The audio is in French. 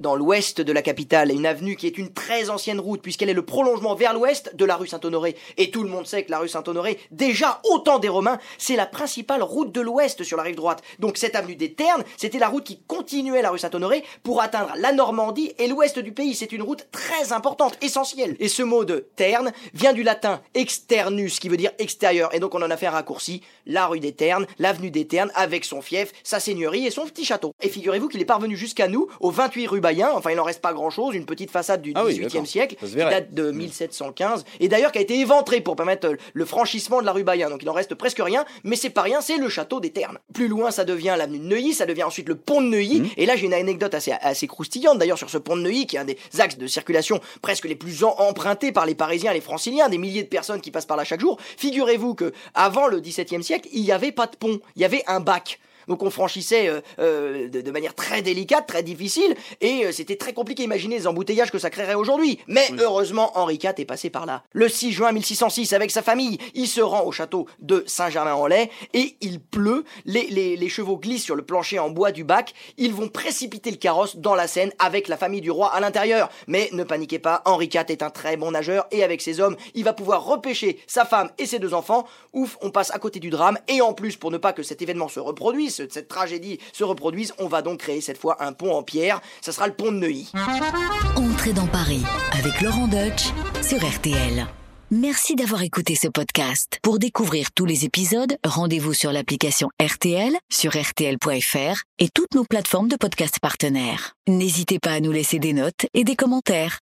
dans l'ouest de la capitale, une avenue qui est une très ancienne route puisqu'elle est le prolongement vers l'ouest de la rue Saint-Honoré. Et tout le monde sait que la rue Saint-Honoré, déjà au temps des Romains, c'est la principale route de l'ouest sur la rive droite. Donc cette avenue des Ternes, c'était la route qui continuait la rue Saint-Honoré pour atteindre la Normandie et l'ouest du pays. C'est une route très importante, essentielle. Et ce mot de Terne vient du latin externus, qui veut dire extérieur. Et donc on en a fait un raccourci, la rue des Ternes, l'avenue des Ternes, avec son fief, sa seigneurie et son petit château. Et figurez-vous qu'il est parvenu jusqu'à nous, au 28 rue Enfin, il n'en reste pas grand-chose. Une petite façade du XVIIIe ah siècle qui date de 1715 et d'ailleurs qui a été éventrée pour permettre le franchissement de la rue Bayen. Donc il en reste presque rien, mais c'est pas rien, c'est le château des Ternes. Plus loin, ça devient l'avenue de Neuilly, ça devient ensuite le pont de Neuilly. Mmh. Et là, j'ai une anecdote assez, assez croustillante d'ailleurs sur ce pont de Neuilly, qui est un des axes de circulation presque les plus empruntés par les Parisiens et les Franciliens, des milliers de personnes qui passent par là chaque jour. Figurez-vous que avant le XVIIe siècle, il n'y avait pas de pont, il y avait un bac. Donc on franchissait euh, euh, de, manière très délicate, très difficile, et euh, c'était très compliqué. Imaginez les embouteillages que ça créerait aujourd'hui. Mais heureusement, Henri IV est passé par là. Le 6 juin 1606, avec sa famille, il se rend au château de Saint-Germain-en-Laye, et il pleut. Les, les, les chevaux glissent sur le plancher en bois du bac. Ils vont précipiter le carrosse dans la Seine avec la famille du roi à l'intérieur. Mais ne paniquez pas, Henri IV est un très bon nageur, et avec ses hommes, il va pouvoir repêcher sa femme et ses deux enfants. Ouf, on passe à côté du drame, et en plus, pour ne pas que cet événement se reproduise, cette tragédie se reproduise, on va donc créer cette fois un pont en pierre. Ça sera le pont de Neuilly. Entrez dans Paris avec Laurent Deutsch sur RTL. Merci d'avoir écouté ce podcast. Pour découvrir tous les épisodes, rendez-vous sur l'application RTL, sur rtl.fr et toutes nos plateformes de podcast partenaires. N'hésitez pas à nous laisser des notes et des commentaires.